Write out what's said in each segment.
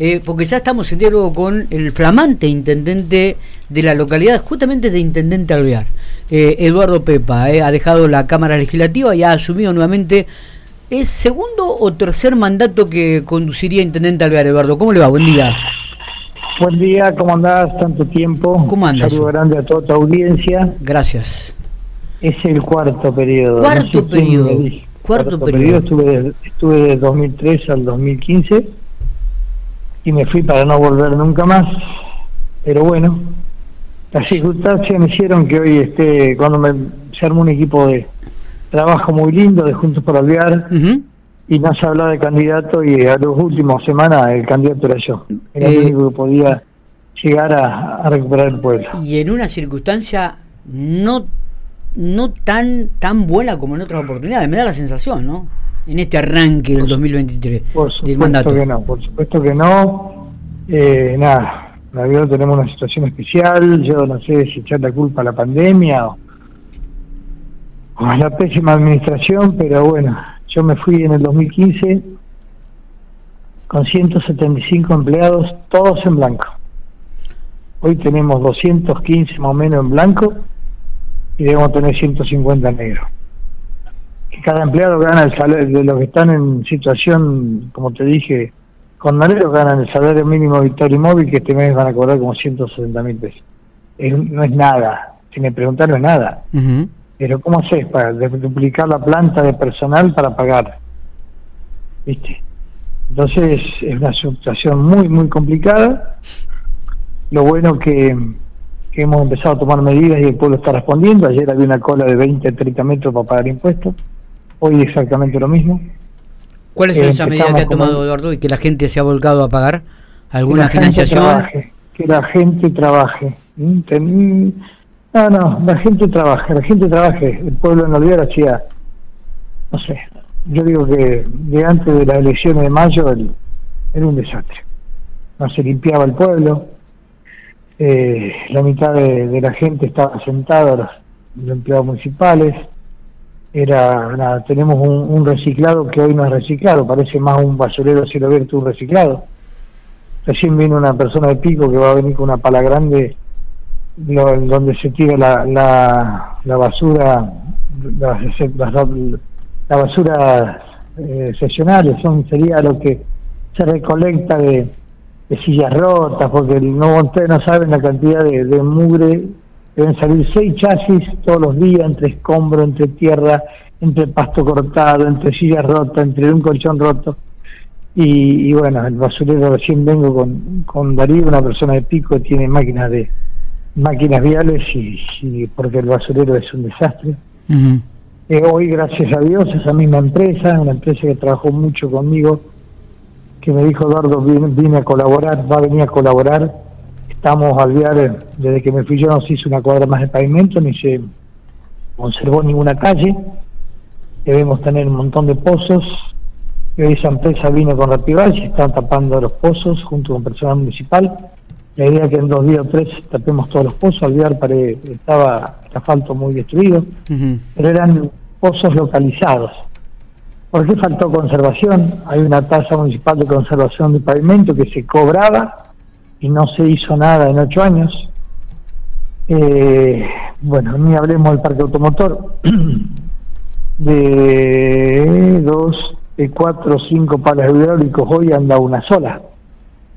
Eh, porque ya estamos en diálogo con el flamante intendente de la localidad, justamente de Intendente Alvear, eh, Eduardo Pepa. Eh, ha dejado la Cámara Legislativa y ha asumido nuevamente. ¿Es segundo o tercer mandato que conduciría Intendente Alvear, Eduardo? ¿Cómo le va? Buen día. Buen día, ¿cómo andás? Tanto tiempo. ¿Cómo andas? Saludo grande a toda tu audiencia. Gracias. Es el cuarto periodo. Cuarto No sé periodo. dijo. Cuarto periodo. Estuve, de- estuve de 2003 al 2015 y me fui para no volver nunca más. Pero bueno, las circunstancias me hicieron que hoy esté, cuando me, se armó un equipo de trabajo muy lindo de Juntos por Alvear y no se hablaba de candidato y a las últimas semanas el candidato era yo. Era Eh, el único que podía llegar a, a recuperar el pueblo. Y en una circunstancia no, no tan, tan buena como en otras oportunidades, me da la sensación, ¿no? En este arranque del 2023 Por del supuesto mandato. que no, por supuesto que no. Eh, nada, la verdad tenemos una situación especial. Yo no sé si echar la culpa a la pandemia o, o a la pésima administración, pero bueno, yo me fui en el 2015 con 175 empleados, todos en blanco. Hoy tenemos 215 más o menos en blanco y debemos tener 150 en negro que cada empleado gana el salario de los que están en situación, como te dije, con Nalero ganan el salario mínimo y móvil que este mes van a cobrar como 160 mil pesos. Es- no es nada, si me preguntan no es nada. Pero ¿cómo haces para duplicar la planta de personal para pagar? ¿Viste? Entonces es una situación muy, muy complicada. Lo bueno que, que hemos empezado a tomar medidas y el pueblo está respondiendo. Ayer había una cola de 20, 30 metros para pagar impuestos. Hoy exactamente lo mismo. ¿Cuáles son Eh, esas medidas que ha tomado Eduardo y que la gente se ha volcado a pagar? ¿Alguna la financiación? trabaje, que la gente trabaje. ¿Mm? No, no, la gente trabaje, la gente trabaje. El pueblo en Olvidar hacía, no sé, yo digo que de antes de las elecciones de mayo el- era un desastre. No se limpiaba el pueblo, eh, la mitad de, de la gente estaba sentada, los, los empleados municipales. Era, tenemos un, reciclado que hoy no es reciclado, parece más un basurero a cielo abierto un reciclado. Recién vino una persona de pico que va a venir con una pala grande lo- donde se tira la, la, basura, la, la- la basura eh, seccionales, son, sería lo que se recolecta de, sillas rotas, porque no ustedes no saben la cantidad de mugre, deben salir seis chasis todos los días entre escombro, entre tierra, entre pasto cortado, entre sillas rotas, entre un colchón roto. Y, y bueno, el basurero recién vengo con, con Darío, una persona de pico que tiene máquinas de máquinas viales y, y porque el basurero es un desastre. Eh, hoy, gracias a Dios, esa misma empresa, una empresa que trabajó mucho conmigo, que me dijo Eduardo, vine, vine a colaborar, va a venir a colaborar. Estamos al viar, desde que me fui yo no se hizo una cuadra más de pavimento, ni se conservó ninguna calle. Debemos tener un montón de pozos. Y hoy esa empresa vino con Rapival, se están tapando los pozos junto con personal municipal. La idea es que en dos días o tres tapemos todos los pozos. Alvear pare- estaba el asfalto muy destruido pero eran pozos localizados. ¿Por qué faltó conservación? Hay una tasa municipal de conservación de pavimento que se cobraba y no se hizo nada en ocho años. Eh, bueno, ni hablemos del parque automotor. De dos, de cuatro cinco palas hidráulicos hoy anda una sola.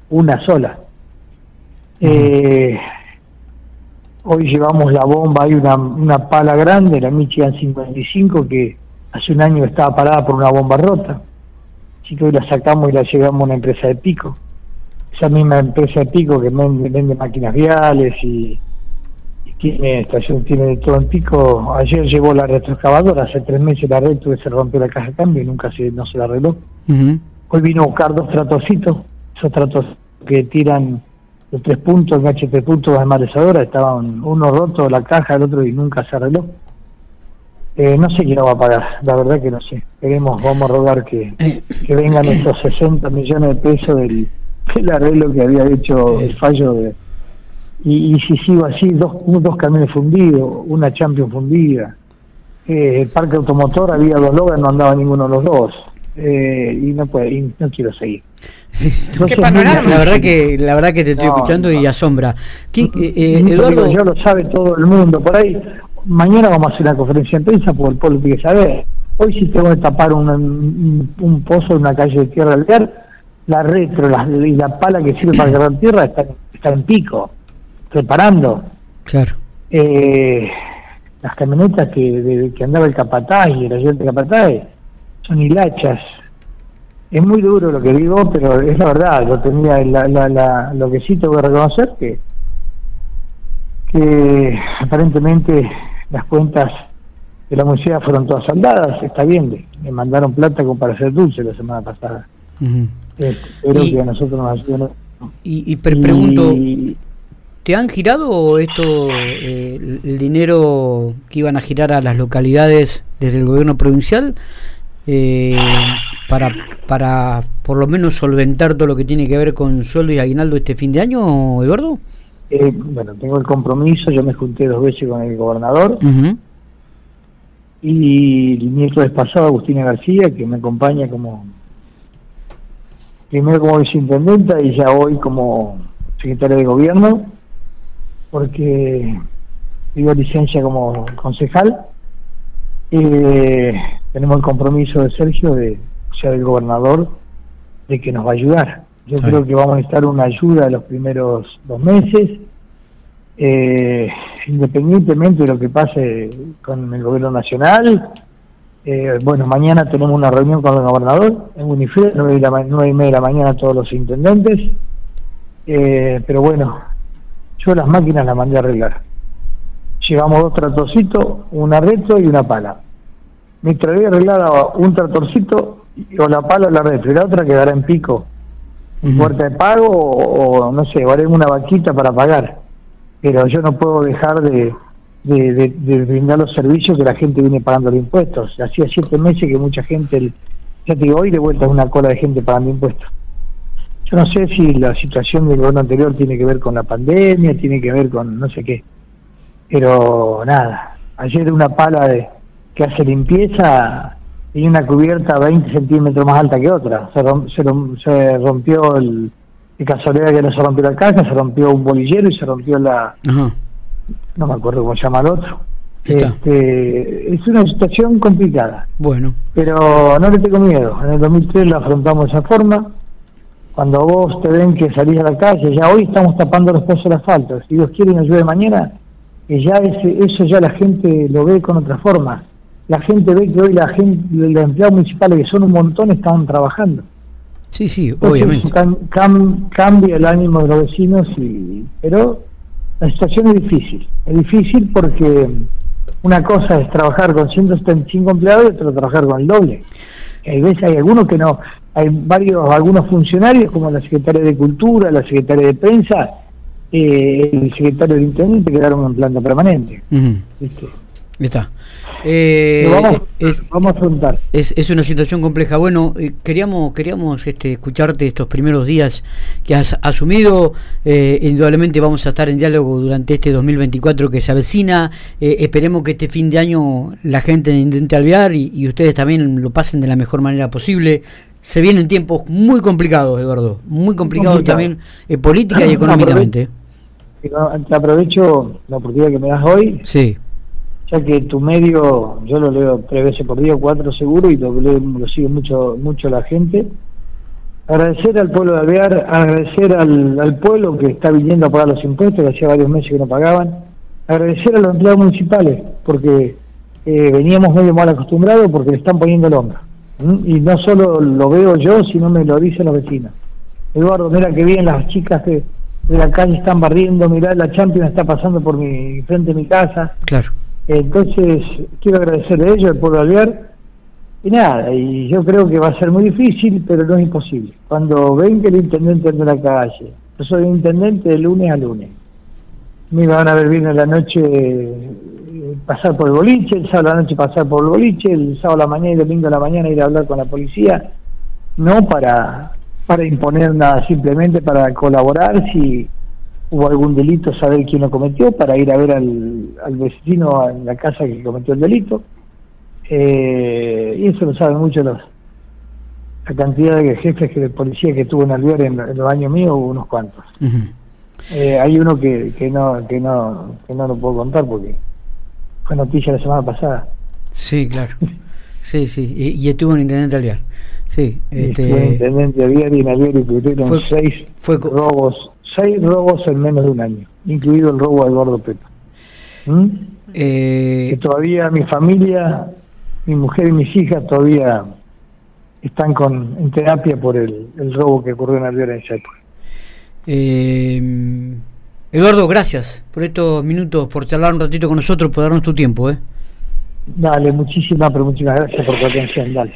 Una sola. Eh, Hoy llevamos la bomba, hay una, una pala grande, la Michigan 55, que hace un año estaba parada por una bomba rota. Así que hoy la sacamos y la llevamos a una empresa de pico. Esa misma empresa de pico que vende, vende máquinas viales y, y tiene estación, tiene de todo en pico. Ayer llevó la retroexcavadora, hace tres meses la red que se rompió la caja de cambio y nunca se, no se la arregló. Hoy vino a buscar dos tratocitos, esos tratos que tiran de tres puntos, de tres puntos de maresadora, estaban uno roto la caja, el otro y nunca se arregló. Eh, no sé quién lo va a pagar, la verdad que no sé. Queremos, vamos a rogar que, Eh, que vengan esos 60 millones de pesos del, del arreglo que había hecho el fallo de... Y, y si sigo así, dos, dos camiones fundidos, una Champion fundida. Eh, el parque automotor había dos logas, no andaba ninguno de los dos. eh, y no puede, y no quiero seguir. ¿Qué panorama? La verdad que la verdad que te estoy escuchando y asombra. ¿Qué, eh, Eduardo, yo lo sabe todo el mundo. Por ahí mañana vamos a hacer una conferencia de prensa porque el pueblo tiene que saber. Hoy si tengo que tapar un, un, pozo en una calle de tierra alvear, la retro la, y la pala que sirve para cargar tierra está, está en pico, preparando. Claro. Eh, las camionetas que, que andaba el capataz y el ayudante capataz son hilachas. Es muy duro lo que digo, pero es la verdad. Lo tenía la, la, lo que sí tengo que reconocer que que aparentemente las cuentas de la municipalidad fueron todas saldadas, está bien, me mandaron plata como para hacer dulce la semana pasada. Espero que a nosotros nos ayuden. Y, y pregunto, ¿te han girado esto, eh, el dinero que iban a girar a las localidades desde el gobierno provincial? Eh, para, para por lo menos solventar todo lo que tiene que ver con sueldo y aguinaldo este fin de año, Eduardo? Eh, bueno, tengo el compromiso, yo me junté dos veces con el gobernador y el miércoles pasado Agustina García, que me acompaña como primero como viceintendenta y ya hoy como secretaria de gobierno, porque pido licencia como concejal. Eh, tenemos el compromiso de Sergio, de, o sea, del gobernador, de que nos va a ayudar. Yo creo que vamos a estar una ayuda los primeros dos meses, eh, independientemente de lo que pase con el gobierno nacional. Eh, bueno, mañana tenemos una reunión con el gobernador en Unifred, nueve y, nueve y media de la mañana todos los intendentes. Eh, pero bueno, yo las máquinas las mandé a arreglar. Llevamos dos tratorcitos, una retro y una pala. Mientras había arreglado un tratorcito o la pala o la retro y la otra quedará en pico puerta de pago o, no sé, haré una vaquita para pagar. Pero yo no puedo dejar de, de, brindar los servicios que la gente viene pagando los impuestos. Hacía siete meses que mucha gente, ya te digo, hoy de vuelta es una cola de gente pagando impuestos. Yo no sé si la situación del gobierno anterior tiene que ver con la pandemia, tiene que ver con no sé qué. Pero nada, ayer una pala de que hace limpieza y una cubierta 20 centímetros más alta que otra. Se, se, rompió el, de que no se rompió la caja, se rompió un bolillero y se rompió la... No me acuerdo cómo se llama el otro. Este, es una situación complicada. Bueno. Pero no le tengo miedo. En el 2003 la afrontamos de esa forma. Cuando vos te ven que salís a la calle, ya hoy estamos tapando los pozos de asfalto. Si Dios quiere y nos ayude mañana, que ya ese, eso ya la gente lo ve con otra forma la gente ve que hoy la gente, los empleados municipales, que son un montón, están trabajando. Sí, sí, obviamente. cambia el ánimo de los vecinos, y, pero la situación es difícil. Es difícil porque una cosa es trabajar con 175 empleados y otra trabajar con el doble. Hay veces hay algunos que no, hay varios, algunos funcionarios como la secretaria de Cultura, la secretaria de Prensa, eh, el secretario de Intendente quedaron en planta permanente. Está. Eh, vamos, a afrontar. Es, es, una situación compleja. Bueno, eh, queríamos queríamos este, escucharte estos primeros días que has asumido. Eh, indudablemente vamos a estar en diálogo durante este 2024 que se avecina. esperemos que este fin de año la gente intente alvear y, y, ustedes también lo pasen de la mejor manera posible. Se vienen tiempos muy complicados, Eduardo. Muy complicados también política y económicamente. Te aprovecho la oportunidad que me das hoy. Sí ya que tu medio, yo lo leo tres veces por día, cuatro seguro, y lo, lo sigue mucho mucho la gente. Agradecer al pueblo de Alvear, agradecer al, pueblo que está viniendo a pagar los impuestos, que hacía varios meses que no pagaban. Agradecer a los empleados municipales, porque eh, veníamos medio mal acostumbrados porque le están poniendo el hombro. Y no solo lo veo yo, sino me lo dicen los vecinos. Eduardo, mira que bien las chicas que de la calle están barriendo, mirá, la Champions está pasando por mi frente de mi casa. Claro entonces, quiero agradecerle a ellos, al pueblo Alvear, y nada, y yo creo que va a ser muy difícil, pero no es imposible. Cuando ven que el intendente anda la calle, yo soy intendente de lunes a lunes, me van a ver bien en la noche eh, pasar por el boliche, el sábado a la noche pasar por el boliche, el sábado a la mañana y el domingo a la mañana ir a hablar con la policía, no para, para imponer nada, simplemente para colaborar si hubo algún delito, saber quién lo cometió, para ir a ver al, al vecino en la casa que cometió el delito. Eh, y eso lo saben mucho los, la cantidad de jefes que de policía que tuvo en Alvear en, en los años míos, hubo unos cuantos. Eh, hay uno que, que no que no que no lo puedo contar porque fue noticia la semana pasada. Sí, claro. Sí, sí. Y, y estuvo en Intendente Alvear. Sí. Este, intendente Alvear y en Alvear y tuvieron Fue- seis fue robos, seis robos en menos de un año, incluido el robo a Eduardo Pepa. ¿Mm? eh, Que todavía mi familia, mi mujer y mis hijas todavía están con en terapia por el, el robo que ocurrió en Alvear en esa época. eh, Eduardo, gracias por estos minutos, por charlar un ratito con nosotros, por darnos tu tiempo. ¿eh? Dale, muchísimas, pero muchísimas gracias por tu atención. Dale.